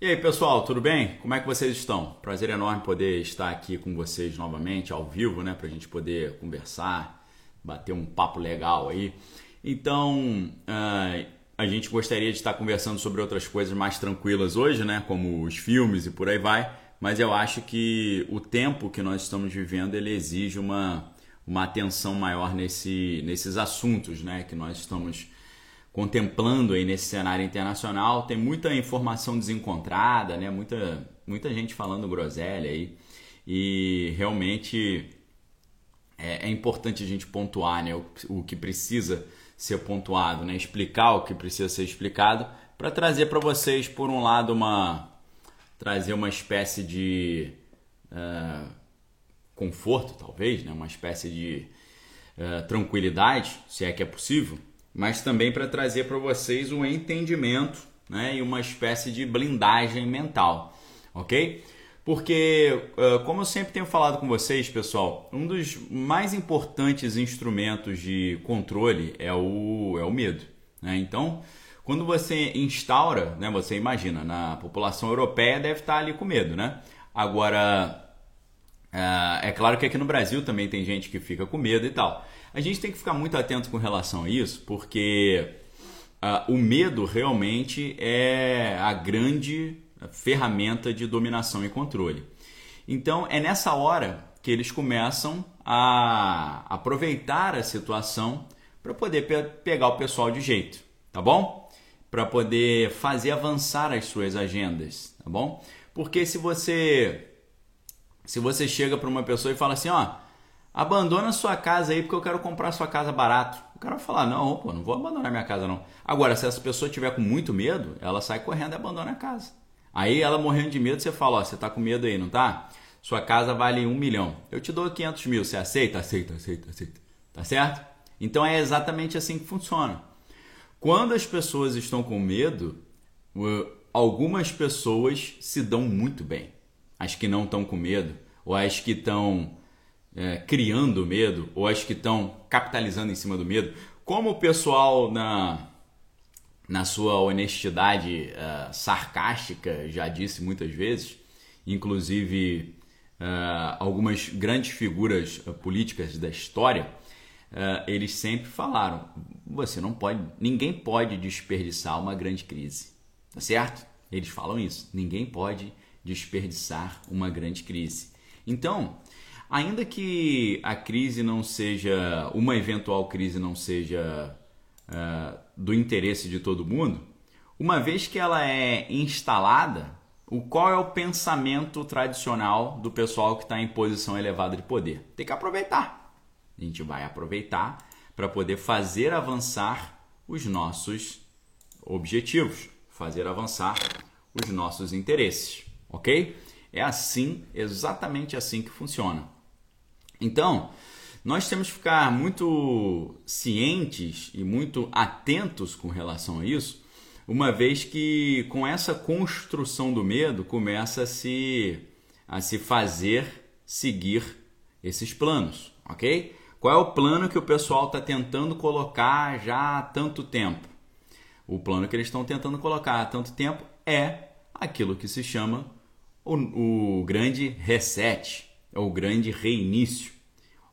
E aí, pessoal, tudo bem? Como é que vocês estão? Prazer enorme poder estar aqui com vocês novamente, ao vivo, né? Para a gente poder conversar, bater um papo legal aí. Então, uh, a gente gostaria de estar conversando sobre outras coisas mais tranquilas hoje, né? Como os filmes e por aí vai. Mas eu acho que o tempo que nós estamos vivendo ele exige uma, uma atenção maior nesse, nesses assuntos, né? Que nós estamos contemplando aí nesse cenário internacional. Tem muita informação desencontrada, né? Muita, muita gente falando groselha aí. E realmente é, é importante a gente pontuar né? o, o que precisa ser pontuado, né? explicar o que precisa ser explicado, para trazer para vocês, por um lado, uma trazer uma espécie de uh, conforto, talvez, né? uma espécie de uh, tranquilidade, se é que é possível, mas também para trazer para vocês um entendimento né, e uma espécie de blindagem mental, ok? Porque, como eu sempre tenho falado com vocês, pessoal, um dos mais importantes instrumentos de controle é o, é o medo. Né? Então, quando você instaura, né, você imagina, na população europeia deve estar ali com medo, né? Agora, é claro que aqui no Brasil também tem gente que fica com medo e tal. A gente tem que ficar muito atento com relação a isso, porque uh, o medo realmente é a grande ferramenta de dominação e controle. Então é nessa hora que eles começam a aproveitar a situação para poder pe pegar o pessoal de jeito, tá bom? Para poder fazer avançar as suas agendas, tá bom? Porque se você se você chega para uma pessoa e fala assim, ó, abandona sua casa aí porque eu quero comprar sua casa barato. O cara vai falar, não, pô, não vou abandonar minha casa não. Agora, se essa pessoa tiver com muito medo, ela sai correndo e abandona a casa. Aí ela morrendo de medo, você fala, ó, você tá com medo aí, não tá? Sua casa vale um milhão. Eu te dou 500 mil, você aceita? Aceita, aceita, aceita. Tá certo? Então é exatamente assim que funciona. Quando as pessoas estão com medo, algumas pessoas se dão muito bem. As que não estão com medo, ou as que estão é, criando medo, ou as que estão capitalizando em cima do medo. Como o pessoal na, na sua honestidade uh, sarcástica já disse muitas vezes, inclusive uh, algumas grandes figuras uh, políticas da história, eles sempre falaram: você não pode, ninguém pode desperdiçar uma grande crise, tá certo? Eles falam isso: ninguém pode desperdiçar uma grande crise. Então, ainda que a crise não seja, uma eventual crise não seja uh, do interesse de todo mundo, uma vez que ela é instalada, o qual é o pensamento tradicional do pessoal que está em posição elevada de poder? Tem que aproveitar. A gente vai aproveitar para poder fazer avançar os nossos objetivos, fazer avançar os nossos interesses, ok? É assim, exatamente assim que funciona. Então, nós temos que ficar muito cientes e muito atentos com relação a isso, uma vez que com essa construção do medo começa a se, a se fazer seguir esses planos, ok? Qual é o plano que o pessoal está tentando colocar já há tanto tempo? O plano que eles estão tentando colocar há tanto tempo é aquilo que se chama o, o grande reset, ou o grande reinício.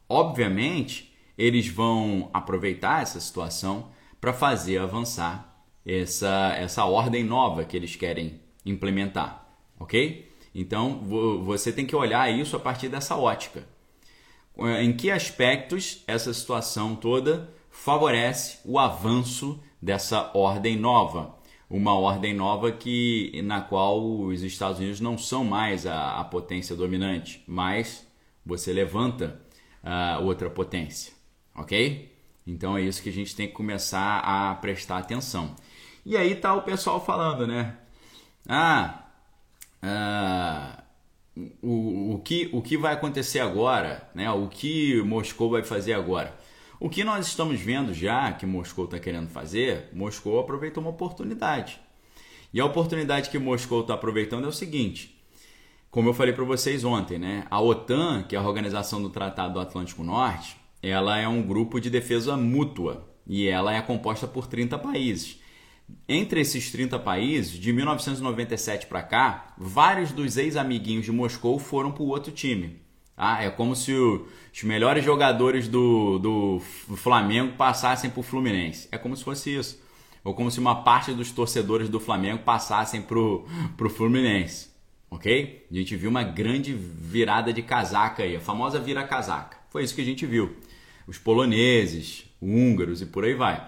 Obviamente, eles vão aproveitar essa situação para fazer avançar essa, essa ordem nova que eles querem implementar, ok? Então você tem que olhar isso a partir dessa ótica. Em que aspectos essa situação toda favorece o avanço dessa ordem nova? Uma ordem nova que na qual os Estados Unidos não são mais a, a potência dominante, mas você levanta uh, outra potência, ok? Então é isso que a gente tem que começar a prestar atenção. E aí tá o pessoal falando, né? Ah, ah o, o, que, o que vai acontecer agora, né? O que Moscou vai fazer agora? O que nós estamos vendo já que Moscou está querendo fazer, Moscou aproveitou uma oportunidade. E a oportunidade que Moscou está aproveitando é o seguinte: como eu falei para vocês ontem, né? A OTAN, que é a Organização do Tratado do Atlântico Norte, ela é um grupo de defesa mútua e ela é composta por 30 países. Entre esses 30 países, de 1997 para cá, vários dos ex-amiguinhos de Moscou foram para o outro time. Tá? É como se o, os melhores jogadores do, do Flamengo passassem para o Fluminense. É como se fosse isso. Ou como se uma parte dos torcedores do Flamengo passassem para o Fluminense. Ok? A gente viu uma grande virada de casaca aí, a famosa vira-casaca. Foi isso que a gente viu. Os poloneses, húngaros e por aí vai.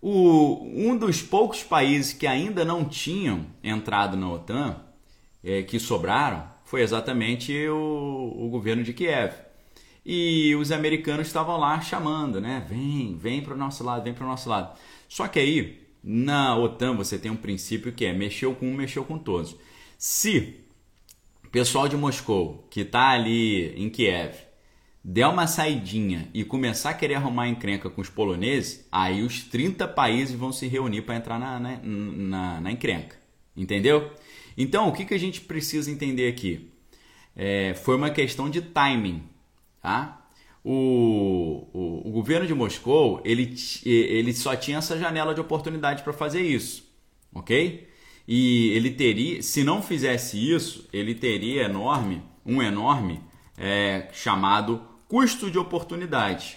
O, um dos poucos países que ainda não tinham entrado na OTAN, é, que sobraram, foi exatamente o, o governo de Kiev. E os americanos estavam lá chamando, né? Vem, vem para o nosso lado, vem para o nosso lado. Só que aí, na OTAN, você tem um princípio que é mexeu com um, mexeu com todos. Se pessoal de Moscou, que está ali em Kiev, der uma saidinha e começar a querer arrumar encrenca com os poloneses, aí os 30 países vão se reunir para entrar na, na, na, na, encrenca. Entendeu? Então, o que, que a gente precisa entender aqui? É, foi uma questão de timing. Tá? O, o, o, governo de Moscou ele, ele só tinha essa janela de oportunidade para fazer isso. Ok? E ele teria, se não fizesse isso, ele teria enorme, um enorme é, chamado custo de oportunidade,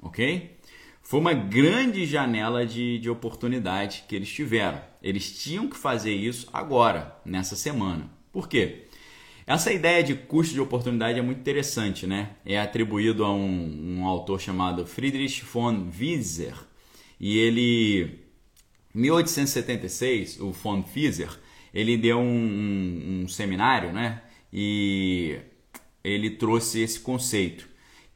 ok? Foi uma grande janela de, de oportunidade que eles tiveram. Eles tinham que fazer isso agora, nessa semana. Por quê? Essa ideia de custo de oportunidade é muito interessante, né? É atribuído a um, um autor chamado Friedrich von Wieser. E ele, 1876, o von Wieser, ele deu um, um, um seminário, né? E ele trouxe esse conceito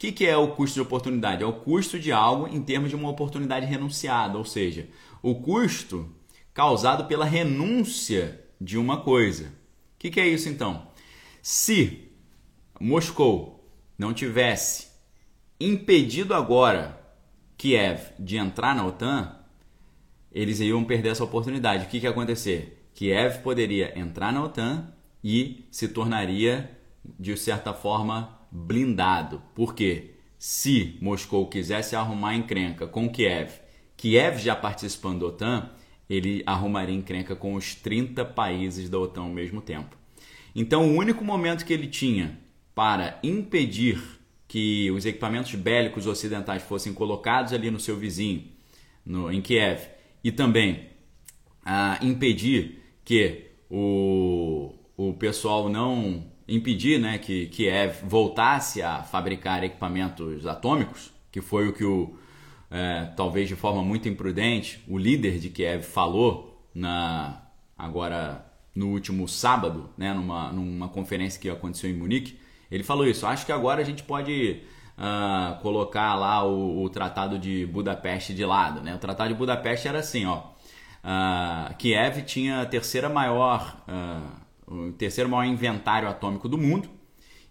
que, que é o custo de oportunidade? É o custo de algo em termos de uma oportunidade renunciada, ou seja, o custo causado pela renúncia de uma coisa. O que, que é isso então? Se Moscou não tivesse impedido agora Kiev de entrar na OTAN, eles iam perder essa oportunidade. O que, que ia acontecer? Kiev poderia entrar na OTAN e se tornaria, de certa forma, blindado. Porque se Moscou quisesse arrumar encrenca com Kiev, Kiev já participando da OTAN, ele arrumaria encrenca com os 30 países da OTAN ao mesmo tempo. Então, o único momento que ele tinha para impedir que os equipamentos bélicos ocidentais fossem colocados ali no seu vizinho, no, em Kiev, e também ah, impedir que o, o pessoal não impedir né, que Kiev voltasse a fabricar equipamentos atômicos, que foi o que o, é, talvez de forma muito imprudente, o líder de Kiev falou na agora no último sábado, né, numa, numa conferência que aconteceu em Munique, ele falou isso. Acho que agora a gente pode uh, colocar lá o, o, Tratado de Budapeste de lado. Né? O Tratado de Budapeste era assim, ó. Uh, Kiev tinha a terceira maior uh, o terceiro maior inventário atômico do mundo.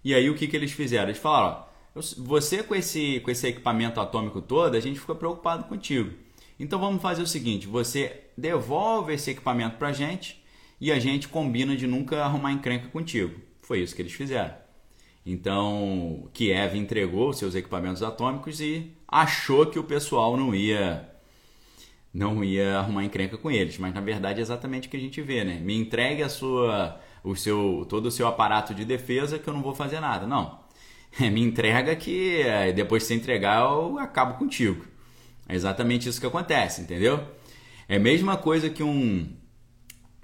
E aí o que, que eles fizeram? Eles falaram: ó, você com esse, com esse equipamento atômico todo, a gente fica preocupado contigo. Então vamos fazer o seguinte: você devolve esse equipamento para a gente e a gente combina de nunca arrumar encrenca contigo. Foi isso que eles fizeram. Então Kiev entregou seus equipamentos atômicos e achou que o pessoal não ia não ia arrumar encrenca com eles, mas na verdade é exatamente o que a gente vê, né? Me entregue a sua, o seu, todo o seu aparato de defesa que eu não vou fazer nada. Não, me entrega que eh, depois de você entregar eu acabo contigo. É exatamente isso que acontece, entendeu? É a mesma coisa que um,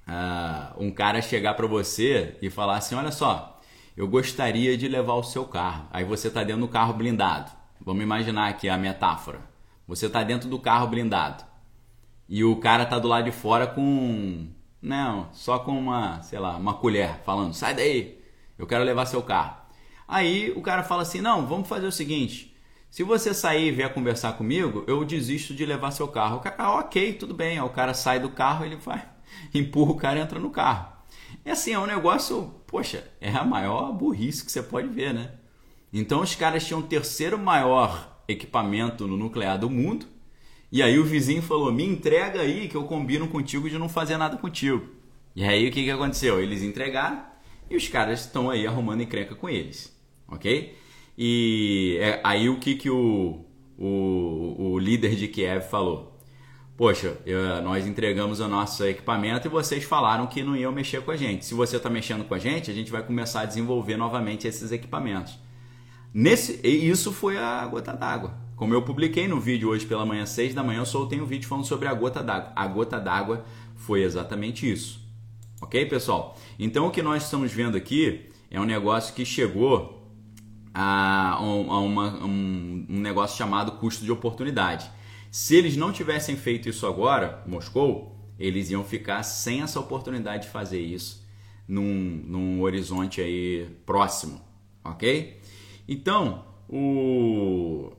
uh, um cara chegar para você e falar assim, olha só, eu gostaria de levar o seu carro. Aí você está dentro do carro blindado. Vamos imaginar aqui a metáfora. Você está dentro do carro blindado e o cara tá do lado de fora com. Não, só com uma, sei lá, uma colher, falando: sai daí, eu quero levar seu carro. Aí o cara fala assim: não, vamos fazer o seguinte. Se você sair e vier conversar comigo, eu desisto de levar seu carro. O cara, ah, ok, tudo bem. Aí o cara sai do carro, ele vai, empurra o cara e entra no carro. É assim, é um negócio, poxa, é a maior burrice que você pode ver, né? Então os caras tinham o terceiro maior equipamento no nuclear do mundo e aí o vizinho falou: me entrega aí que eu combino contigo de não fazer nada contigo. E aí o que, que aconteceu? Eles entregaram e os caras estão aí arrumando encrenca com eles, ok? E é, aí o que, que o, o, o líder de Kiev falou? Poxa, eu, nós entregamos o nosso equipamento e vocês falaram que não iam mexer com a gente. Se você está mexendo com a gente, a gente vai começar a desenvolver novamente esses equipamentos. Nesse, isso foi a gota d'água. Como eu publiquei no vídeo hoje pela manhã, 6 da manhã, eu soltei um vídeo falando sobre a gota d'água. A gota d'água foi exatamente isso. Ok, pessoal? Então o que nós estamos vendo aqui é um negócio que chegou a, a, uma, um, um negócio chamado custo de oportunidade. Se eles não tivessem feito isso agora, Moscou, eles iam ficar sem essa oportunidade de fazer isso num, num horizonte aí próximo, ok? Então, o,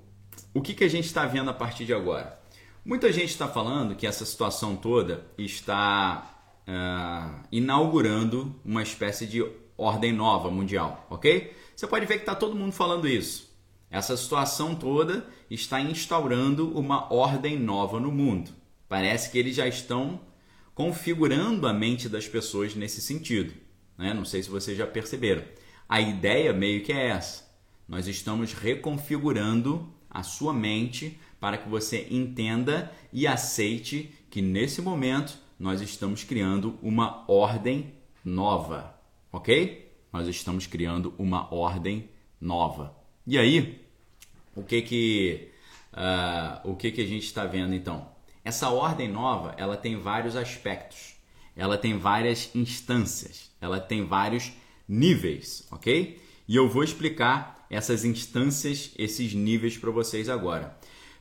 o que, que a gente está vendo a partir de agora? Muita gente está falando que essa situação toda está uh, inaugurando uma espécie de ordem nova mundial, ok? Você pode ver que está todo mundo falando isso. Essa situação toda está instaurando uma ordem nova no mundo. Parece que eles já estão configurando a mente das pessoas nesse sentido. Né? Não sei se vocês já perceberam. A ideia meio que é essa. Nós estamos reconfigurando a sua mente para que você entenda e aceite que nesse momento nós estamos criando uma ordem nova, ok? Nós estamos criando uma ordem nova. E aí, o que que uh, o que que a gente está vendo então? Essa ordem nova, ela tem vários aspectos, ela tem várias instâncias, ela tem vários níveis, ok? E eu vou explicar essas instâncias, esses níveis para vocês agora.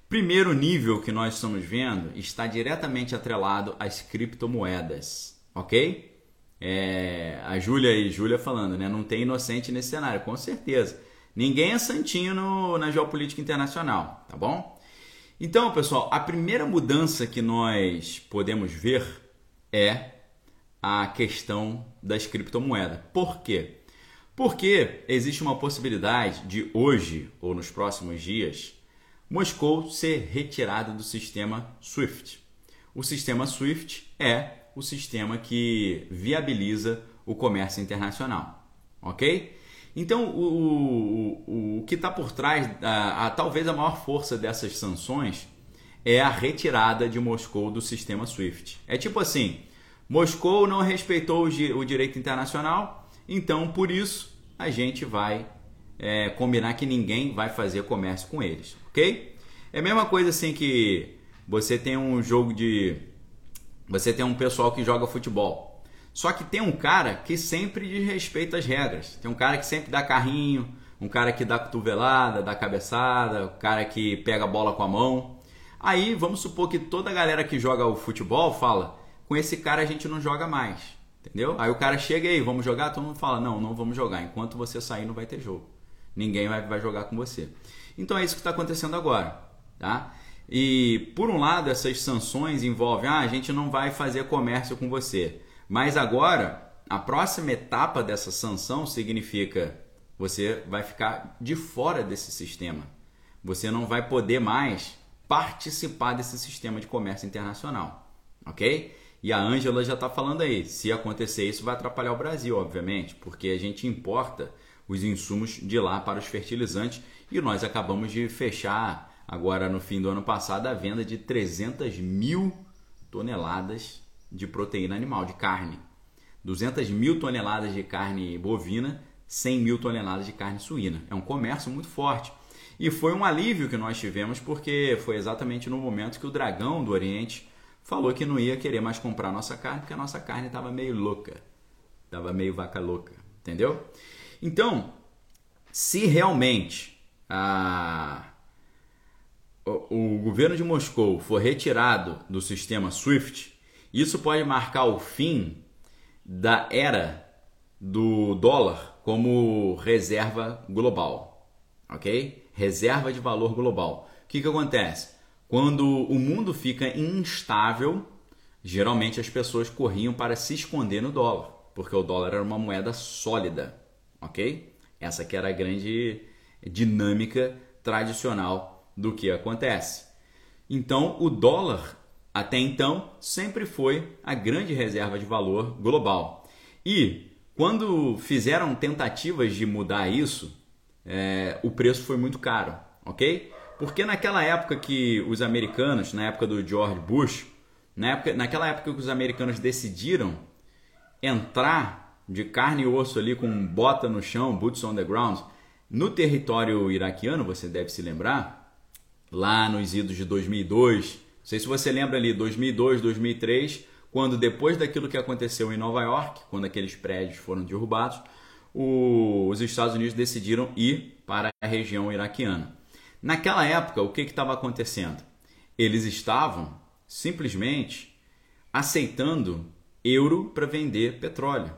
Primeiro nível que nós estamos vendo está diretamente atrelado às criptomoedas, ok? É, a Júlia e Júlia falando, né? Não tem inocente nesse cenário, com certeza. Ninguém é santinho no, na geopolítica internacional, tá bom? Então, pessoal, a primeira mudança que nós podemos ver é a questão das criptomoedas. Por quê? Porque existe uma possibilidade de hoje ou nos próximos dias Moscou ser retirado do sistema SWIFT. O sistema SWIFT é o sistema que viabiliza o comércio internacional, ok? Então, o, o, o que está por trás, a, a, talvez a maior força dessas sanções é a retirada de Moscou do sistema SWIFT. É tipo assim: Moscou não respeitou o, o direito internacional, então por isso a gente vai é, combinar que ninguém vai fazer comércio com eles, ok? É a mesma coisa assim que você tem um jogo de. Você tem um pessoal que joga futebol. Só que tem um cara que sempre desrespeita as regras. Tem um cara que sempre dá carrinho, um cara que dá cotovelada, dá cabeçada, o um cara que pega a bola com a mão. Aí vamos supor que toda a galera que joga o futebol fala: com esse cara a gente não joga mais. Entendeu? Aí o cara chega aí, vamos jogar? Todo mundo fala: não, não vamos jogar. Enquanto você sair, não vai ter jogo. Ninguém vai, vai jogar com você. Então é isso que está acontecendo agora. Tá? E por um lado, essas sanções envolvem, ah, a gente não vai fazer comércio com você. Mas agora, a próxima etapa dessa sanção significa você vai ficar de fora desse sistema. Você não vai poder mais participar desse sistema de comércio internacional, ok? E a Ângela já está falando aí, se acontecer isso vai atrapalhar o Brasil, obviamente, porque a gente importa os insumos de lá para os fertilizantes e nós acabamos de fechar agora no fim do ano passado a venda de 300 mil toneladas de proteína animal, de carne. 200 mil toneladas de carne bovina, 100 mil toneladas de carne suína. É um comércio muito forte. E foi um alívio que nós tivemos porque foi exatamente no momento que o dragão do Oriente falou que não ia querer mais comprar nossa carne porque a nossa carne estava meio louca. Estava meio vaca louca, entendeu? Então, se realmente a, o, o governo de Moscou for retirado do sistema SWIFT, isso pode marcar o fim da era do dólar como reserva global, ok? Reserva de valor global. O que, que acontece? Quando o mundo fica instável, geralmente as pessoas corriam para se esconder no dólar, porque o dólar era uma moeda sólida, ok? Essa que era a grande dinâmica tradicional do que acontece. Então, o dólar, até então, sempre foi a grande reserva de valor global. E quando fizeram tentativas de mudar isso, é, o preço foi muito caro, ok? Porque naquela época que os americanos, na época do George Bush, na época, naquela época que os americanos decidiram entrar de carne e osso ali com bota no chão, boots on the ground, no território iraquiano, você deve se lembrar, lá nos idos de 2002, não sei se você lembra ali, 2002, 2003, quando depois daquilo que aconteceu em Nova York, quando aqueles prédios foram derrubados, o, os Estados Unidos decidiram ir para a região iraquiana. Naquela época, o que estava acontecendo? Eles estavam simplesmente aceitando euro para vender petróleo.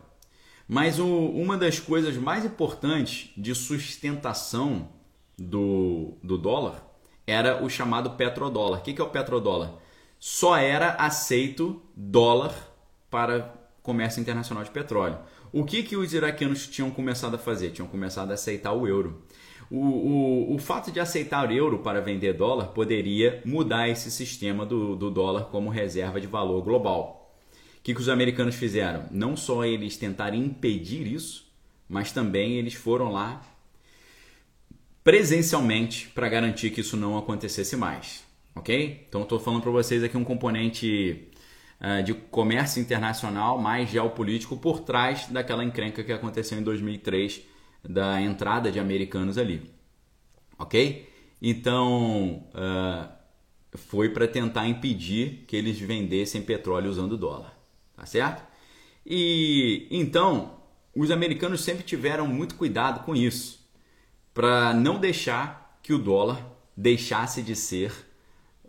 Mas o, uma das coisas mais importantes de sustentação do, do dólar era o chamado petrodólar. O que, é o petrodólar? Só era aceito dólar para comércio internacional de petróleo. O que, que os iraquianos tinham começado a fazer? Tinham começado a aceitar o euro. O, o, o fato de aceitar o euro para vender dólar poderia mudar esse sistema do, do dólar como reserva de valor global. O que, que os americanos fizeram? Não só eles tentaram impedir isso, mas também eles foram lá presencialmente para garantir que isso não acontecesse mais. Ok? Então estou falando para vocês aqui um componente uh, de comércio internacional mais geopolítico por trás daquela encrenca que aconteceu em 2003 da entrada de americanos ali, ok? Então uh, foi para tentar impedir que eles vendessem petróleo usando dólar, tá certo? E então os americanos sempre tiveram muito cuidado com isso, para não deixar que o dólar deixasse de ser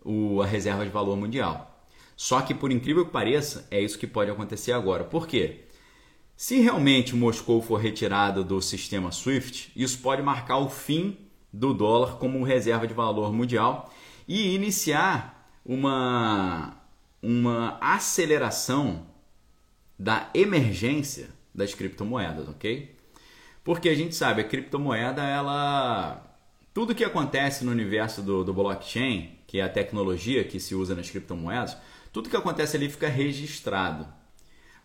o, a reserva de valor mundial. Só que por incrível que pareça, é isso que pode acontecer agora. Por quê? Se realmente Moscou for retirado do sistema SWIFT, isso pode marcar o fim do dólar como reserva de valor mundial e iniciar uma, uma aceleração da emergência das criptomoedas, ok? Porque a gente sabe, a criptomoeda, ela. Tudo que acontece no universo do, do blockchain, que é a tecnologia que se usa nas criptomoedas, tudo que acontece ali fica registrado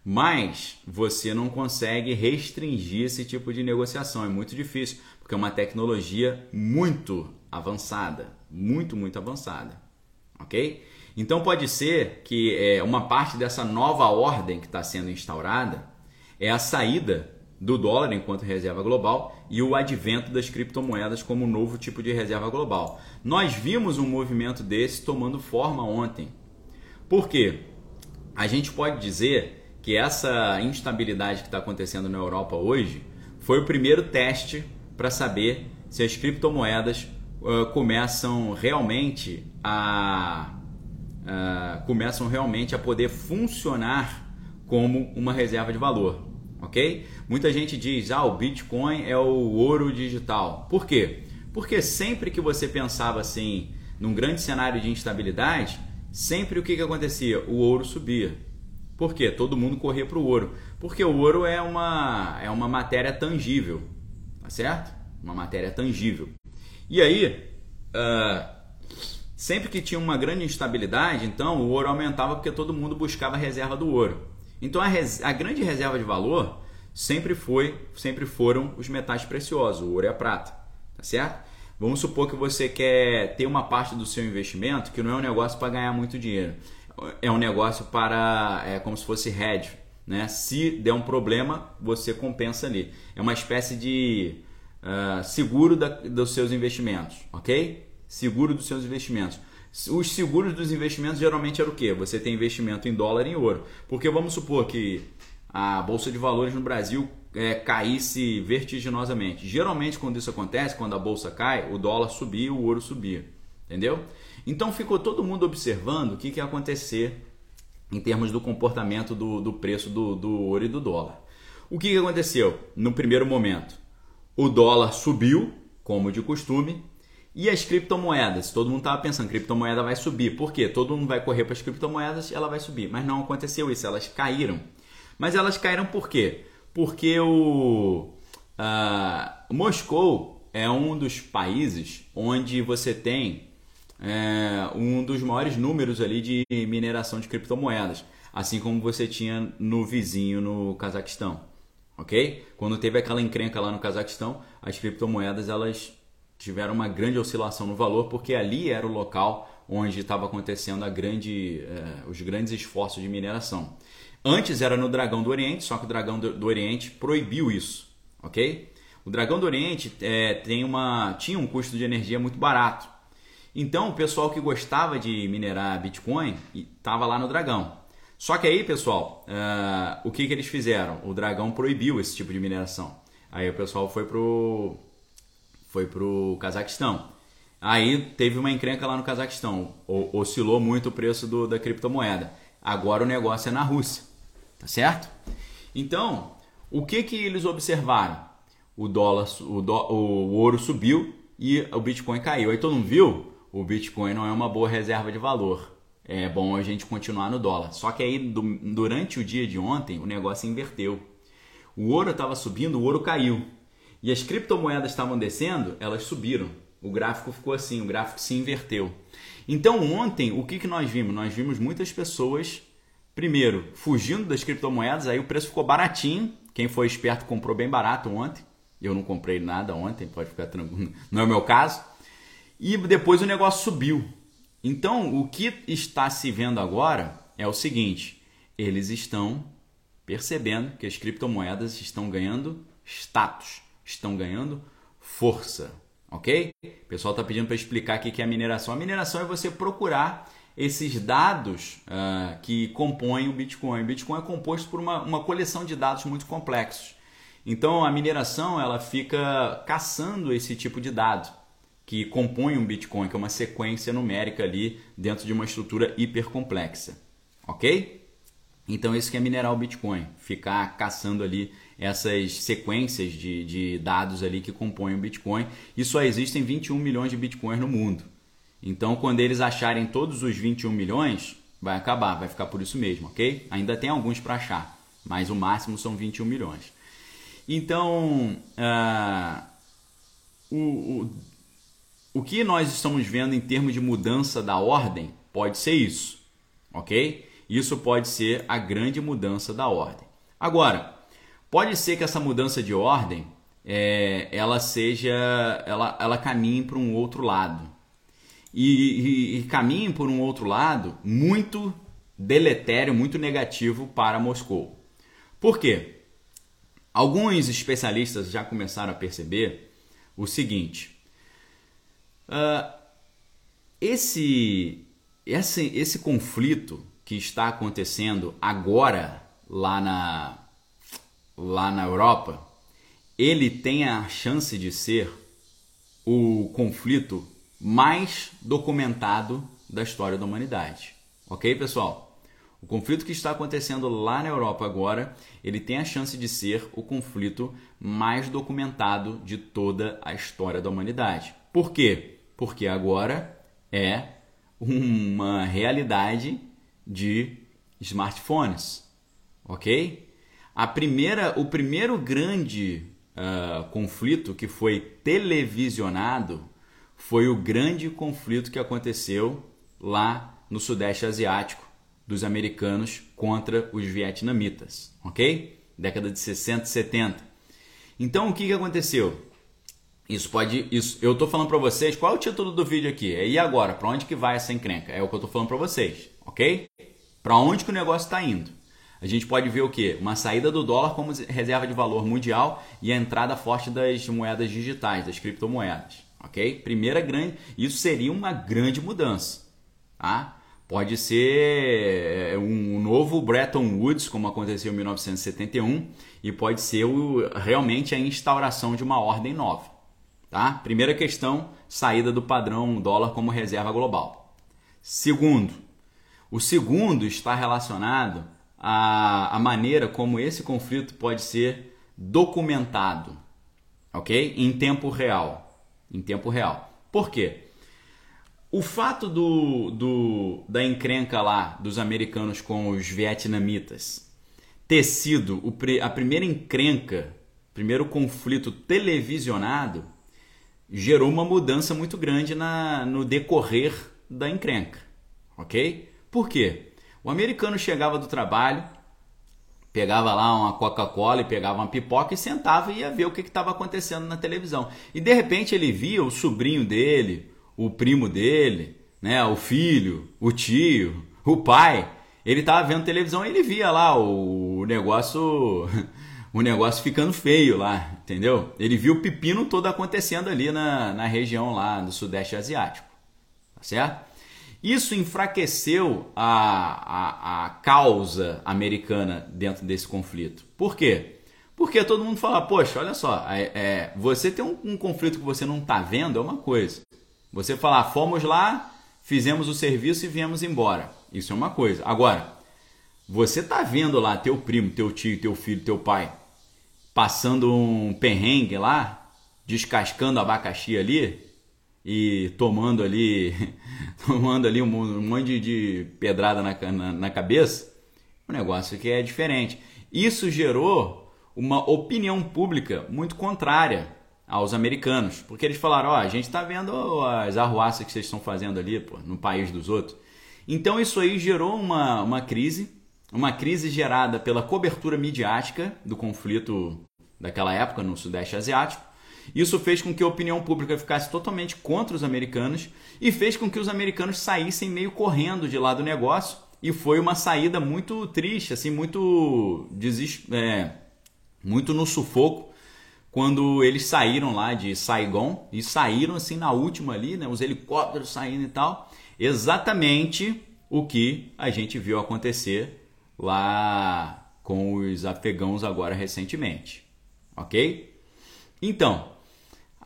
mas você não consegue restringir esse tipo de negociação, é muito difícil, porque é uma tecnologia muito avançada, muito, muito avançada, ok? Então pode ser que é, uma parte dessa nova ordem que está sendo instaurada é a saída do dólar enquanto reserva global e o advento das criptomoedas como novo tipo de reserva global. Nós vimos um movimento desse tomando forma ontem. Por quê? A gente pode dizer que essa instabilidade que está acontecendo na Europa hoje foi o primeiro teste para saber se as criptomoedas uh, começam realmente a uh, começam realmente a poder funcionar como uma reserva de valor, ok? Muita gente diz, ah, o Bitcoin é o ouro digital. Por quê? Porque sempre que você pensava assim, num grande cenário de instabilidade, sempre o que, que acontecia? O ouro subia. Por quê? Todo mundo corria para o ouro. Porque o ouro é uma, é uma matéria tangível, tá certo? Uma matéria tangível. E aí, uh, sempre que tinha uma grande instabilidade, então o ouro aumentava porque todo mundo buscava reserva do ouro. Então a, res, a grande reserva de valor sempre foi, sempre foram os metais preciosos, o ouro e a prata, tá certo? Vamos supor que você quer ter uma parte do seu investimento que não é um negócio para ganhar muito dinheiro é um negócio para é como se fosse hedge, né? Se der um problema, você compensa ali. É uma espécie de uh, seguro da, dos seus investimentos, ok? Seguro dos seus investimentos. Os seguros dos investimentos geralmente era o que? Você tem investimento em dólar e em ouro. Porque vamos supor que a bolsa de valores no Brasil é, caísse vertiginosamente. Geralmente, quando isso acontece, quando a bolsa cai, o dólar subia, o ouro subia. Entendeu? Então ficou todo mundo observando o que, que ia acontecer em termos do comportamento do, do preço do, do ouro e do dólar. O que, que aconteceu no primeiro momento? O dólar subiu, como de costume, e as criptomoedas? Todo mundo estava pensando, criptomoeda vai subir. Por quê? Todo mundo vai correr para as criptomoedas, ela vai subir. Mas não aconteceu isso, elas caíram. Mas elas caíram por quê? Porque o uh, Moscou é um dos países onde você tem é, um dos maiores números ali de mineração de criptomoedas, assim como você tinha no vizinho no Cazaquistão, ok? Quando teve aquela encrenca lá no Cazaquistão, as criptomoedas elas tiveram uma grande oscilação no valor, porque ali era o local onde estava acontecendo a grande, eh, os grandes esforços de mineração. Antes era no Dragão do Oriente, só que o Dragão do, do Oriente proibiu isso, ok? O Dragão do Oriente é, tem uma, tinha um custo de energia muito barato. Então o pessoal que gostava de minerar Bitcoin estava lá no Dragão. Só que aí, pessoal, uh, o que, que eles fizeram? O Dragão proibiu esse tipo de mineração. Aí o pessoal foi pro foi pro Cazaquistão. Aí teve uma encrenca lá no Cazaquistão, o, oscilou muito o preço do, da criptomoeda. Agora o negócio é na Rússia, tá certo? Então, o que que eles observaram? O dólar, o, do, o ouro subiu e o Bitcoin caiu. Aí todo mundo viu? O Bitcoin não é uma boa reserva de valor. É bom a gente continuar no dólar. Só que aí durante o dia de ontem o negócio inverteu. O ouro estava subindo, o ouro caiu. E as criptomoedas estavam descendo, elas subiram. O gráfico ficou assim, o gráfico se inverteu. Então ontem, o que, que nós vimos? Nós vimos muitas pessoas, primeiro, fugindo das criptomoedas, aí o preço ficou baratinho. Quem foi esperto comprou bem barato ontem. Eu não comprei nada ontem, pode ficar tranquilo, não é o meu caso. E depois o negócio subiu. Então, o que está se vendo agora é o seguinte: eles estão percebendo que as criptomoedas estão ganhando status, estão ganhando força ok? O pessoal está pedindo para explicar o que é a mineração. A mineração é você procurar esses dados uh, que compõem o Bitcoin. O Bitcoin é composto por uma, uma coleção de dados muito complexos. Então a mineração ela fica caçando esse tipo de dado que compõe um Bitcoin, que é uma sequência numérica ali dentro de uma estrutura hipercomplexa, ok? Então isso que é minerar o Bitcoin, ficar caçando ali essas sequências de, de dados ali que compõem o Bitcoin. E só existem 21 milhões de Bitcoins no mundo. Então, quando eles acharem todos os 21 milhões, vai acabar, vai ficar por isso mesmo, ok? Ainda tem alguns para achar, mas o máximo são 21 milhões. Então, uh, o, o, o que nós estamos vendo em termos de mudança da ordem pode ser isso, ok? Isso pode ser a grande mudança da ordem. Agora, Pode ser que essa mudança de ordem é, ela seja, ela, ela caminhe para um outro lado e, e, e caminhe por um outro lado muito deletério, muito negativo para Moscou. Por quê? Alguns especialistas já começaram a perceber o seguinte: uh, esse, esse, esse conflito que está acontecendo agora lá na, lá na Europa, ele tem a chance de ser o conflito mais documentado da história da humanidade. Ok, pessoal? O conflito que está acontecendo lá na Europa agora, ele tem a chance de ser o conflito mais documentado de toda a história da humanidade. Por quê? Porque agora é uma realidade de smartphones, ok? A primeira, o primeiro grande uh, conflito que foi televisionado foi o grande conflito que aconteceu lá no Sudeste Asiático dos americanos contra os vietnamitas, ok? Década de 60 e 70. Então o que, que aconteceu? Isso pode, isso, eu estou falando para vocês. Qual é o título do vídeo aqui? É e agora? Para onde que vai essa encrenca? É o que eu estou falando para vocês, ok? Para onde que o negócio está indo? A gente pode ver o que? Uma saída do dólar como reserva de valor mundial e a entrada forte das moedas digitais, das criptomoedas. Ok? Primeira grande. Isso seria uma grande mudança. Tá? Pode ser é, um novo Bretton Woods, como aconteceu em 1971, e pode ser o, realmente a instauração de uma ordem nova. Tá? Primeira questão: saída do padrão dólar como reserva global. Segundo, o segundo está relacionado a, a maneira como esse conflito pode ser documentado, ok? Em tempo real. Em tempo real. Por quê? O fato do, do, da encrenca lá dos americanos com os vietnamitas ter sido o, a primeira encrenca, primeiro conflito televisionado, gerou uma mudança muito grande na, no decorrer da encrenca. Ok? Por quê? O americano chegava do trabalho, pegava lá uma Coca-Cola e pegava uma pipoca e sentava e ia ver o que estava acontecendo na televisão. E de repente ele via o sobrinho dele, o primo dele, né, o filho, o tio, o pai. Ele estava vendo televisão e ele via lá o negócio, o negócio ficando feio lá, entendeu? Ele viu o pepino todo acontecendo ali na, na região lá do Sudeste Asiático, tá certo? Isso enfraqueceu a, a, a causa americana dentro desse conflito. Por quê? Porque todo mundo fala, poxa, olha só, é, é você tem um, um, conflito que você não está vendo é uma coisa. Você falar, fomos lá, fizemos o serviço e viemos embora. Isso é uma coisa. Agora, você está vendo lá teu primo, teu tio, teu filho, teu pai passando um perrengue lá, descascando abacaxi ali, e tomando ali tomando ali um, monte de, pedrada na, na, na, cabeça, um negócio que é diferente. Isso gerou uma opinião pública muito contrária aos americanos, porque eles falaram: ó, oh, a gente está vendo as arruaças que vocês estão fazendo ali pô, no país dos outros. Então isso aí gerou uma, uma crise, uma crise gerada pela cobertura midiática do conflito daquela época no Sudeste Asiático isso fez com que a opinião pública ficasse totalmente contra os americanos e fez com que os americanos saíssem meio correndo de lá do negócio. E foi uma saída muito triste, assim, muito, desist... é, muito no sufoco quando eles saíram lá de Saigon e saíram assim na última ali, né, os helicópteros saindo e tal, exatamente o que a gente viu acontecer lá com os afegãos agora recentemente, ok? Então,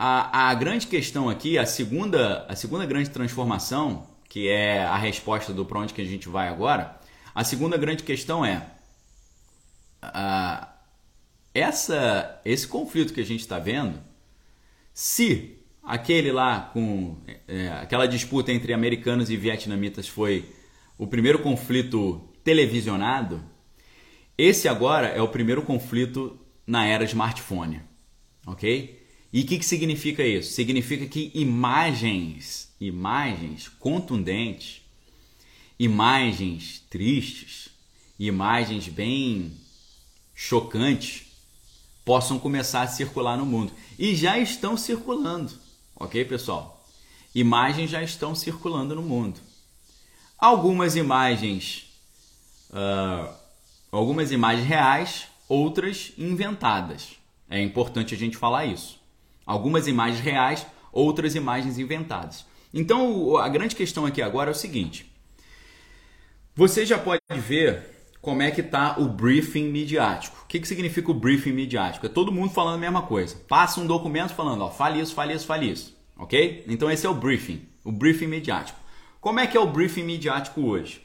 a, a grande questão aqui, a segunda, a segunda grande transformação, que é a resposta do para onde que a gente vai agora, a segunda grande questão é uh, essa, esse conflito que a gente está vendo, se aquele lá com é, aquela disputa entre americanos e vietnamitas foi o primeiro conflito televisionado, esse agora é o primeiro conflito na era smartphone, ok? E o que, que significa isso? Significa que imagens, imagens contundentes, imagens tristes, imagens bem chocantes possam começar a circular no mundo. E já estão circulando, ok, pessoal? Imagens já estão circulando no mundo. Algumas imagens, uh, algumas imagens reais, outras inventadas. É importante a gente falar isso. Algumas imagens reais, outras imagens inventadas. Então, a grande questão aqui agora é o seguinte: você já pode ver como é que está o briefing midiático. O que, que significa o briefing midiático? É todo mundo falando a mesma coisa. Passa um documento falando, ó, fale isso, fale isso, fale isso. Ok? Então esse é o briefing, o briefing midiático. Como é que é o briefing midiático hoje?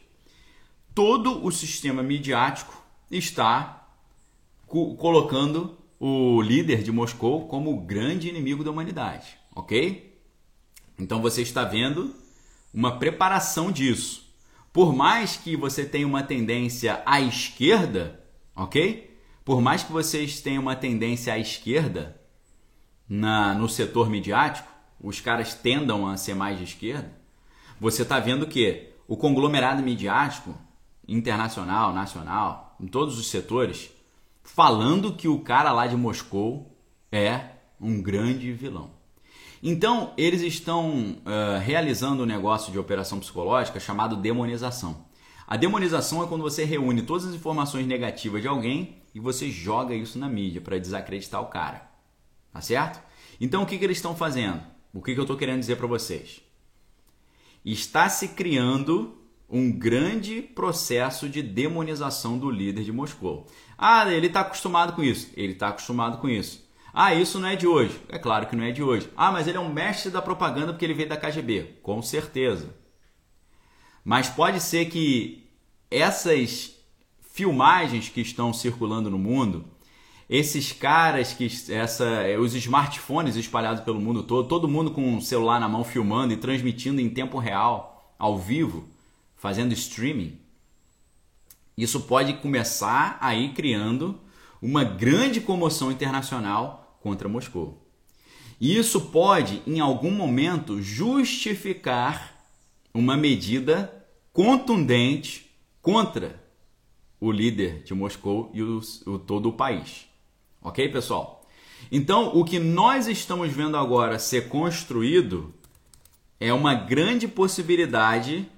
Todo o sistema midiático está colocando o líder de Moscou como o grande inimigo da humanidade, ok? Então você está vendo uma preparação disso. Por mais que você tenha uma tendência à esquerda, ok? Por mais que vocês tenham uma tendência à esquerda na, no setor midiático, os caras tendam a ser mais de esquerda, você está vendo que o conglomerado midiático internacional, nacional, em todos os setores, falando que o cara lá de Moscou é um grande vilão. Então, eles estão uh, realizando um negócio de operação psicológica chamado demonização. A demonização é quando você reúne todas as informações negativas de alguém e você joga isso na mídia para desacreditar o cara. Tá certo? Então, o que, que eles estão fazendo? O que, que eu estou querendo dizer para vocês? Está se criando um grande processo de demonização do líder de Moscou. Ah, ele está acostumado com isso. Ele está acostumado com isso. Ah, isso não é de hoje. É claro que não é de hoje. Ah, mas ele é um mestre da propaganda porque ele veio da KGB. Com certeza. Mas pode ser que essas filmagens que estão circulando no mundo, esses caras que essa, os smartphones espalhados pelo mundo todo, todo mundo com um celular na mão filmando e transmitindo em tempo real, ao vivo, fazendo streaming, isso pode começar aí criando uma grande comoção internacional contra Moscou. E isso pode, em algum momento, justificar uma medida contundente contra o líder de Moscou e o, o todo o país. Ok, pessoal? Então, o que nós estamos vendo agora ser construído é uma grande possibilidade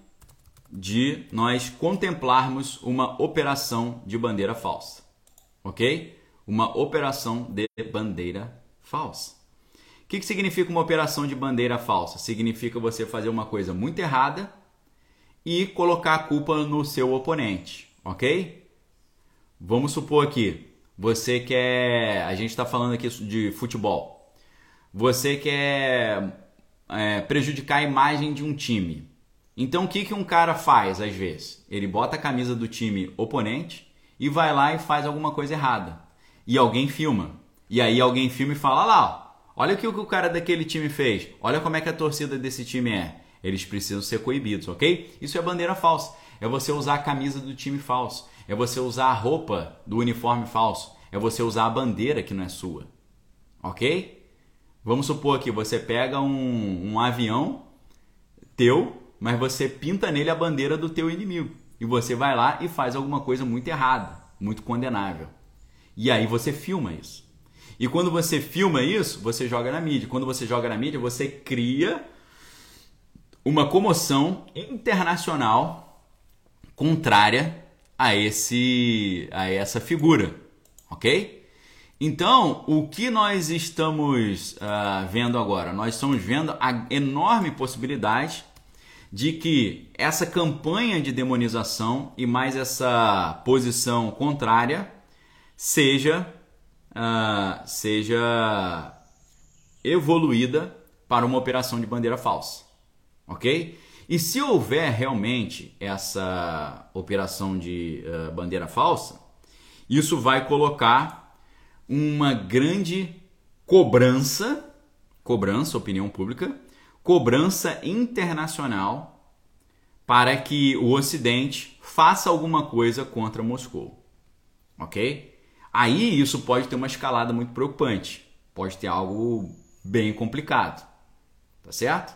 de nós contemplarmos uma operação de bandeira falsa. Ok? Uma operação de bandeira falsa. O que, que significa uma operação de bandeira falsa? Significa você fazer uma coisa muito errada e colocar a culpa no seu oponente, ok? Vamos supor aqui, você quer. A gente está falando aqui de futebol. Você quer é, prejudicar a imagem de um time. Então o que, que um cara faz às vezes? Ele bota a camisa do time oponente e vai lá e faz alguma coisa errada. E alguém filma. E aí alguém filma e fala: lá, olha o que o cara daquele time fez. Olha como é que a torcida desse time é eles precisam ser coibidos, ok? Isso é bandeira falsa. É você usar a camisa do time falso. É você usar a roupa do uniforme falso. É você usar a bandeira que não é sua. Ok? Vamos supor que você pega um, um avião teu, mas você pinta nele a bandeira do teu inimigo. E você vai lá e faz alguma coisa muito errada, muito condenável. E aí você filma isso. E quando você filma isso, você joga na mídia. Quando você joga na mídia, você cria uma comoção internacional contrária a esse a essa figura, ok? Então, o que nós estamos uh, vendo agora? Nós estamos vendo a enorme possibilidade de que essa campanha de demonização e mais essa posição contrária seja uh, seja evoluída para uma operação de bandeira falsa ok? E se houver realmente essa operação de uh, bandeira falsa, isso vai colocar uma grande cobrança, cobrança, opinião pública, cobrança internacional para que o Ocidente faça alguma coisa contra Moscou, ok? Aí isso pode ter uma escalada muito preocupante, pode ter algo bem complicado, tá certo?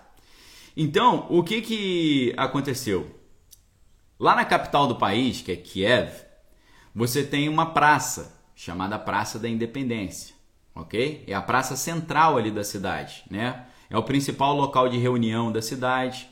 Então, o que, que aconteceu? Lá na capital do país, que é Kiev, você tem uma praça chamada Praça da Independência, ok? É a praça central ali da cidade, né? É o principal local de reunião da cidade,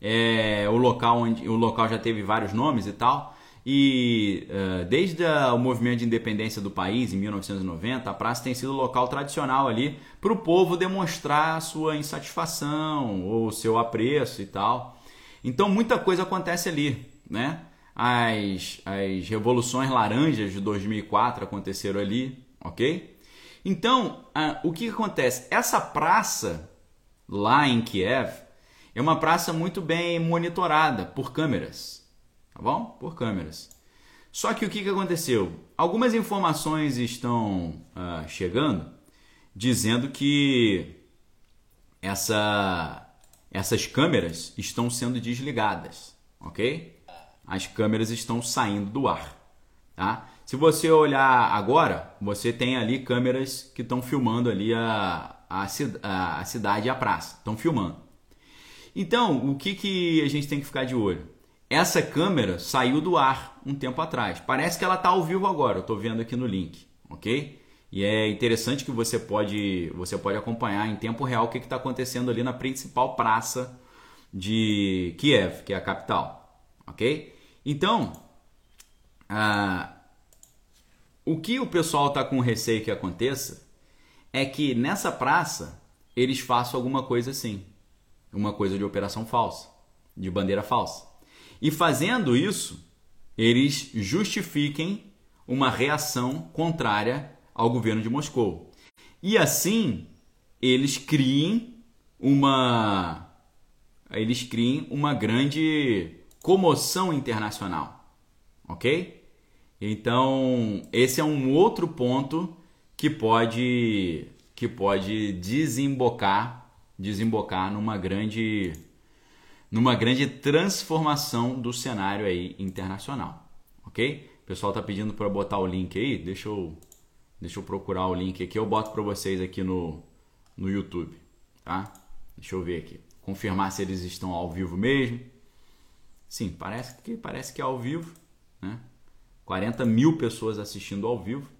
é o local onde o local já teve vários nomes e tal. E uh, desde a, o movimento de independência do país, em 1990, a praça tem sido local tradicional ali para o povo demonstrar sua insatisfação ou seu apreço e tal. Então muita coisa acontece ali, né? As, as revoluções laranjas de 2004 aconteceram ali, ok? Então, uh, o que acontece? Essa praça lá em Kiev é uma praça muito bem monitorada por câmeras tá bom? Por câmeras. Só que o que, que aconteceu? Algumas informações estão uh, chegando dizendo que essa, essas câmeras estão sendo desligadas, ok? As câmeras estão saindo do ar, tá? Se você olhar agora, você tem ali câmeras que estão filmando ali a, a, a, a cidade e a praça, estão filmando. Então, o que, que a gente tem que ficar de olho? Essa câmera saiu do ar um tempo atrás. Parece que ela está ao vivo agora, eu estou vendo aqui no link, ok? E é interessante que você pode, você pode acompanhar em tempo real o que está acontecendo ali na principal praça de Kiev, que é a capital, ok? Então, ah, o que o pessoal está com receio que aconteça é que nessa praça eles façam alguma coisa assim, uma coisa de operação falsa, de bandeira falsa. E fazendo isso, eles justifiquem uma reação contrária ao governo de Moscou. E assim, eles criem uma eles criem uma grande comoção internacional. OK? Então, esse é um outro ponto que pode que pode desembocar desembocar numa grande numa grande transformação do cenário aí internacional, ok? O pessoal está pedindo para botar o link aí, deixa eu, deixa eu procurar o link aqui, eu boto para vocês aqui no, no YouTube, tá? Deixa eu ver aqui, confirmar se eles estão ao vivo mesmo. Sim, parece que parece que é ao vivo, né? 40 mil pessoas assistindo ao vivo.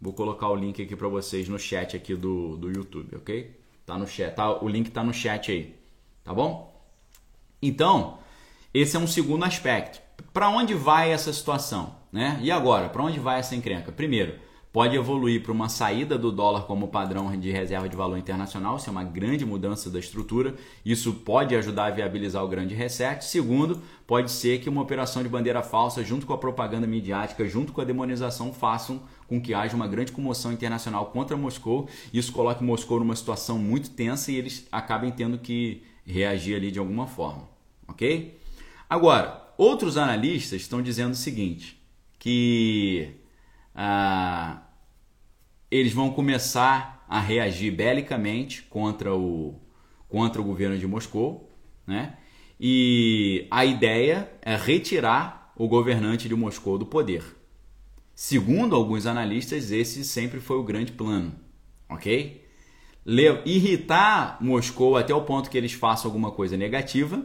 Vou colocar o link aqui para vocês no chat aqui do, do YouTube, ok? Tá no chat, tá, o link tá no chat aí, tá bom? Então, esse é um segundo aspecto. Para onde vai essa situação, né? E agora, para onde vai essa encrenca? Primeiro, pode evoluir para uma saída do dólar como padrão de reserva de valor internacional, isso é uma grande mudança da estrutura, isso pode ajudar a viabilizar o grande reset. Segundo, pode ser que uma operação de bandeira falsa, junto com a propaganda midiática, junto com a demonização, façam com que haja uma grande comoção internacional contra Moscou, isso coloque Moscou numa situação muito tensa e eles acabem tendo que reagir ali de alguma forma, ok? Agora, outros analistas estão dizendo o seguinte, que ah, eles vão começar a reagir belicamente contra o, contra o governo de Moscou, né? E a ideia é retirar o governante de Moscou do poder. Segundo alguns analistas, esse sempre foi o grande plano, ok? Irritar Moscou até o ponto que eles façam alguma coisa negativa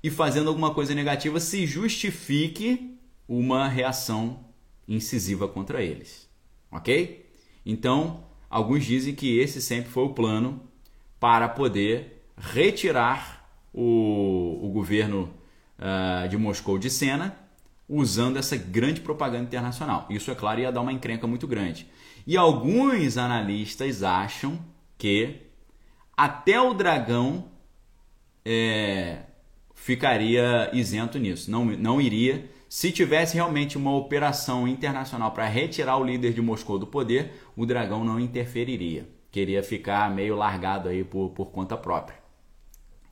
e fazendo alguma coisa negativa se justifique uma reação incisiva contra eles, ok? Então, alguns dizem que esse sempre foi o plano para poder retirar o, o governo uh, de Moscou de cena, usando essa grande propaganda internacional. Isso, é claro, ia dar uma encrenca muito grande. E alguns analistas acham que até o dragão é, ficaria isento nisso, não, não iria se tivesse realmente uma operação internacional para retirar o líder de Moscou do poder, o dragão não interferiria. Queria ficar meio largado aí por, por conta própria.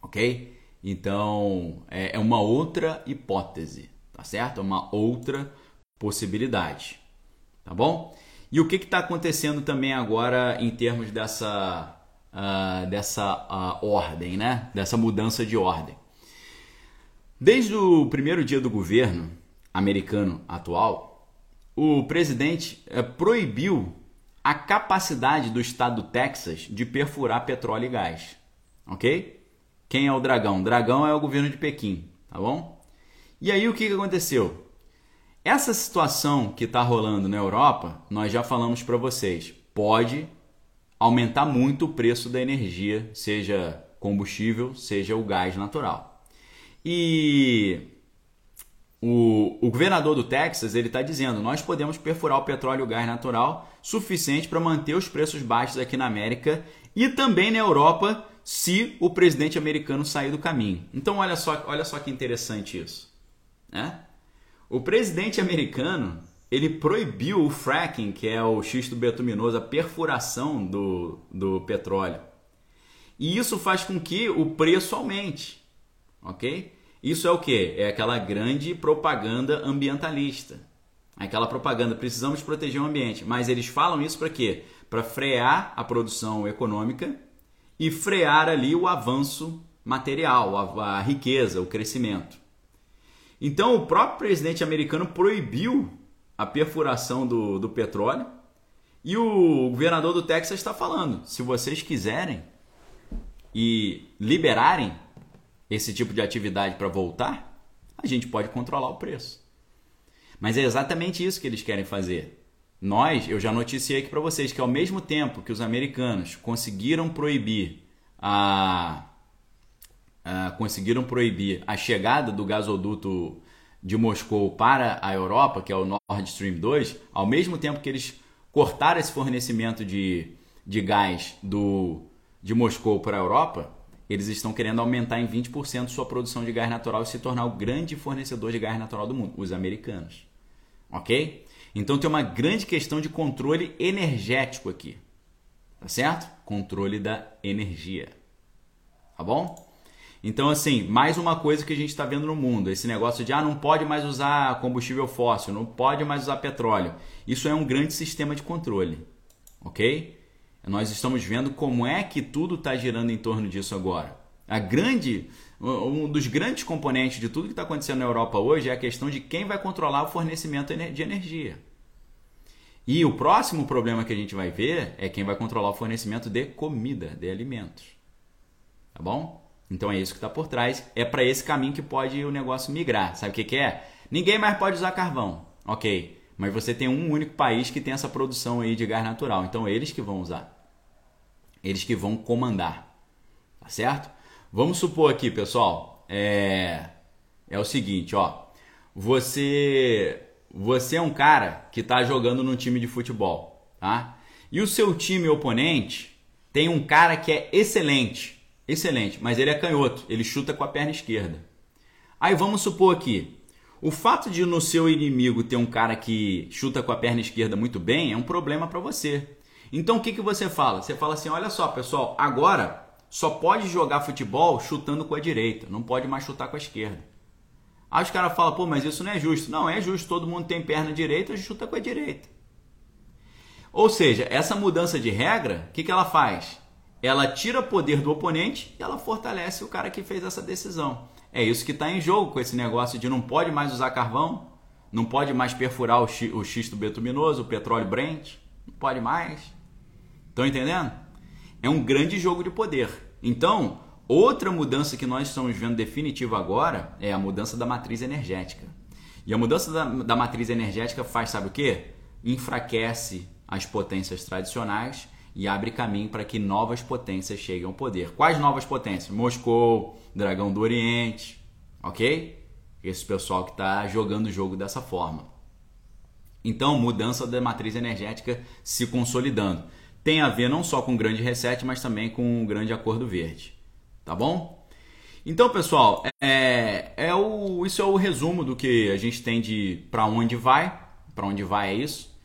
Ok? Então é, é uma outra hipótese, tá certo? É uma outra possibilidade. Tá bom? E o que está acontecendo também agora em termos dessa, uh, dessa uh, ordem, né? Dessa mudança de ordem. Desde o primeiro dia do governo, americano atual, o presidente é, proibiu a capacidade do estado do Texas de perfurar petróleo e gás. Ok? Quem é o dragão? O dragão é o governo de Pequim, tá bom? E aí o que aconteceu? Essa situação que está rolando na Europa, nós já falamos para vocês, pode aumentar muito o preço da energia, seja combustível, seja o gás natural. E o, o governador do Texas ele está dizendo: nós podemos perfurar o petróleo e o gás natural suficiente para manter os preços baixos aqui na América e também na Europa se o presidente americano sair do caminho. Então olha só, olha só que interessante isso, né? O presidente americano ele proibiu o fracking, que é o xisto betuminoso, a perfuração do, do petróleo. E isso faz com que o preço aumente, ok? Isso é o que? É aquela grande propaganda ambientalista. Aquela propaganda, precisamos proteger o ambiente. Mas eles falam isso para quê? Para frear a produção econômica e frear ali o avanço material, a, a riqueza, o crescimento. Então o próprio presidente americano proibiu a perfuração do, do petróleo e o governador do Texas está falando: se vocês quiserem e liberarem esse tipo de atividade para voltar, a gente pode controlar o preço. Mas é exatamente isso que eles querem fazer. Nós, eu já noticiei aqui para vocês que ao mesmo tempo que os americanos conseguiram proibir a, a, conseguiram proibir a chegada do gasoduto de Moscou para a Europa, que é o Nord Stream 2, ao mesmo tempo que eles cortaram esse fornecimento de, de gás do, de Moscou para a Europa, eles estão querendo aumentar em 20% sua produção de gás natural e se tornar o grande fornecedor de gás natural do mundo, os americanos. Ok? Então tem uma grande questão de controle energético aqui. Tá certo? Controle da energia. Tá bom? Então, assim, mais uma coisa que a gente está vendo no mundo: esse negócio de ah, não pode mais usar combustível fóssil, não pode mais usar petróleo. Isso é um grande sistema de controle. Ok? Nós estamos vendo como é que tudo está girando em torno disso agora. A grande, um dos grandes componentes de tudo que está acontecendo na Europa hoje é a questão de quem vai controlar o fornecimento de energia. E o próximo problema que a gente vai ver é quem vai controlar o fornecimento de comida, de alimentos. Tá bom? Então é isso que está por trás. É para esse caminho que pode o negócio migrar. Sabe o que, que é? Ninguém mais pode usar carvão. Ok. mas você tem um único país que tem essa produção aí de gás natural. Então eles que vão usar. Eles que vão comandar. Tá certo? Vamos supor aqui, pessoal, é é o seguinte, ó. Você você é um cara que está jogando num time de futebol, tá? E o seu time oponente tem um cara que é excelente, excelente, mas ele é canhoto, ele chuta com a perna esquerda. Aí vamos supor aqui, o fato de no seu inimigo ter um cara que chuta com a perna esquerda muito bem é um problema para você. Então o que, que você fala? Você fala assim: olha só, pessoal, agora só pode jogar futebol chutando com a direita, não pode mais chutar com a esquerda. Aí os caras falam, pô, mas isso não é justo. Não, é justo, todo mundo tem perna direita, chuta com a direita. Ou seja, essa mudança de regra, o que, que ela faz? Ela tira poder do oponente e ela fortalece o cara que fez essa decisão. É isso que está em jogo com esse negócio de não pode mais usar carvão, não pode mais perfurar o, xisto betuminoso, o petróleo Brent, não pode mais. Estão entendendo? É um grande jogo de poder. Então, outra mudança que nós estamos vendo definitiva agora é a mudança da matriz energética. E a mudança da, da matriz energética faz, sabe o que? Enfraquece as potências tradicionais e abre caminho para que novas potências cheguem ao poder. Quais novas potências? Moscou, Dragão do Oriente, ok? Esse pessoal que está jogando o jogo dessa forma. Então, mudança da matriz energética se consolidando. Tem a ver não só com o grande reset, mas também com o grande acordo verde. Tá bom? Então, pessoal, é, é o, isso é o resumo do que a gente tem de para onde vai. Para onde vai é isso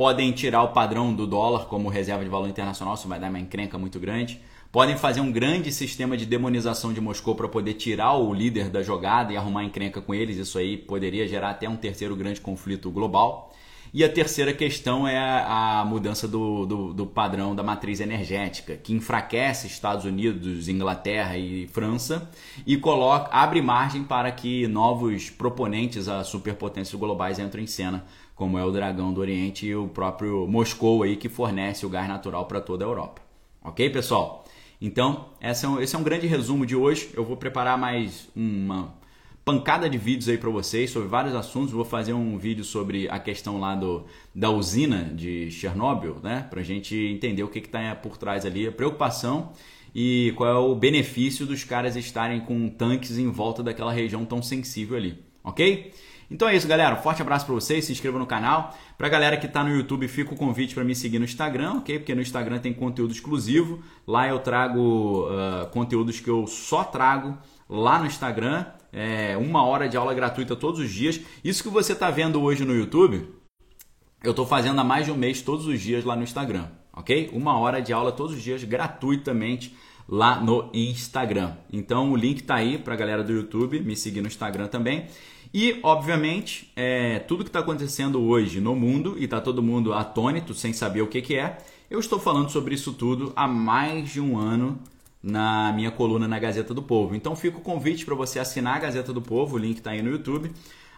podem tirar o padrão do dólar como reserva de valor internacional, isso vai dar uma encrenca muito grande. Podem fazer um grande sistema de demonização de Moscou para poder tirar o líder da jogada e arrumar encrenca com eles. Isso aí poderia gerar até um terceiro grande conflito global. E a terceira questão é a, mudança do, do, do, padrão da matriz energética, que enfraquece Estados Unidos, Inglaterra e França e coloca, abre margem para que novos proponentes a superpotências globais entrem em cena como é o Dragão do Oriente e o próprio Moscou aí que fornece o gás natural para toda a Europa. Ok, pessoal? Então, esse é, um, esse é um grande resumo de hoje. Eu vou preparar mais uma pancada de vídeos aí para vocês sobre vários assuntos. Vou fazer um vídeo sobre a questão lá do, da usina de Chernobyl, né? Para a gente entender o que está por trás ali, a preocupação e qual é o benefício dos caras estarem com tanques em volta daquela região tão sensível ali, ok? Então é isso, galera. Um forte abraço para vocês. Se inscreva no canal. Para a galera que está no YouTube, fica o convite para me seguir no Instagram, ok? Porque no Instagram tem conteúdo exclusivo. Lá eu trago uh, conteúdos que eu só trago lá no Instagram. É uma hora de aula gratuita todos os dias. Isso que você está vendo hoje no YouTube, eu estou fazendo há mais de um mês todos os dias lá no Instagram, ok? Uma hora de aula todos os dias gratuitamente lá no Instagram. Então o link está aí para a galera do YouTube me seguir no Instagram também. E, obviamente, é, tudo que está acontecendo hoje no mundo, e está todo mundo atônito, sem saber o que, que é, eu estou falando sobre isso tudo há mais de um ano na minha coluna na Gazeta do Povo. Então fica o convite para você assinar a Gazeta do Povo, o link está aí no YouTube.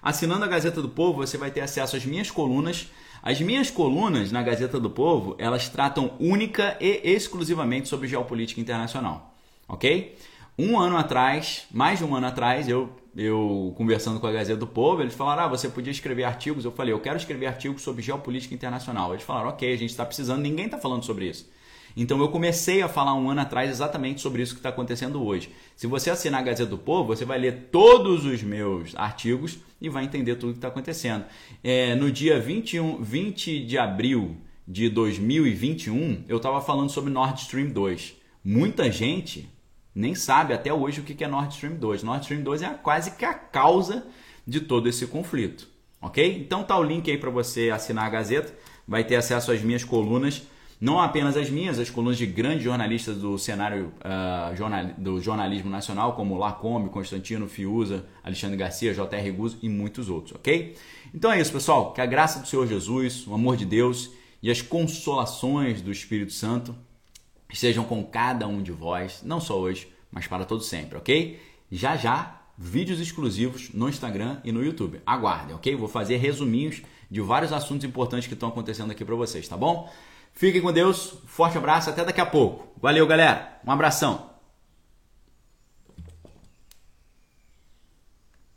Assinando a Gazeta do Povo, você vai ter acesso às minhas colunas. As minhas colunas na Gazeta do Povo, elas tratam única e exclusivamente sobre geopolítica internacional, ok? Um ano atrás, mais de um ano atrás, eu eu conversando com a Gazeta do Povo, eles falaram: ah, você podia escrever artigos. Eu falei: eu quero escrever artigos sobre geopolítica internacional. Eles falaram: ok, a gente está precisando, ninguém está falando sobre isso. Então eu comecei a falar um ano atrás exatamente sobre isso que está acontecendo hoje. Se você assinar a Gazeta do Povo, você vai ler todos os meus artigos e vai entender tudo o que está acontecendo. É, no dia 21, 20 de abril de 2021, eu estava falando sobre Nord Stream 2. Muita gente nem sabe até hoje o que é Nord Stream 2. Nord Stream 2 é quase que a causa de todo esse conflito, ok? Então tá o link aí para você assinar a Gazeta, vai ter acesso às minhas colunas, não apenas as minhas, as colunas de grandes jornalistas do cenário uh, jornal, do jornalismo nacional, como Lacombe, Constantino, Fiuza, Alexandre Garcia, J.R. Guzzo e muitos outros, ok? Então é isso, pessoal. Que a graça do Senhor Jesus, o amor de Deus e as consolações do Espírito Santo estejam com cada um de vós, não só hoje, mas para todo sempre, ok? Já já, vídeos exclusivos no Instagram e no YouTube. Aguardem, ok? Vou fazer resuminhos de vários assuntos importantes que estão acontecendo aqui para vocês, tá bom? Fiquem com Deus, forte abraço, até daqui a pouco. Valeu, galera. Um abração.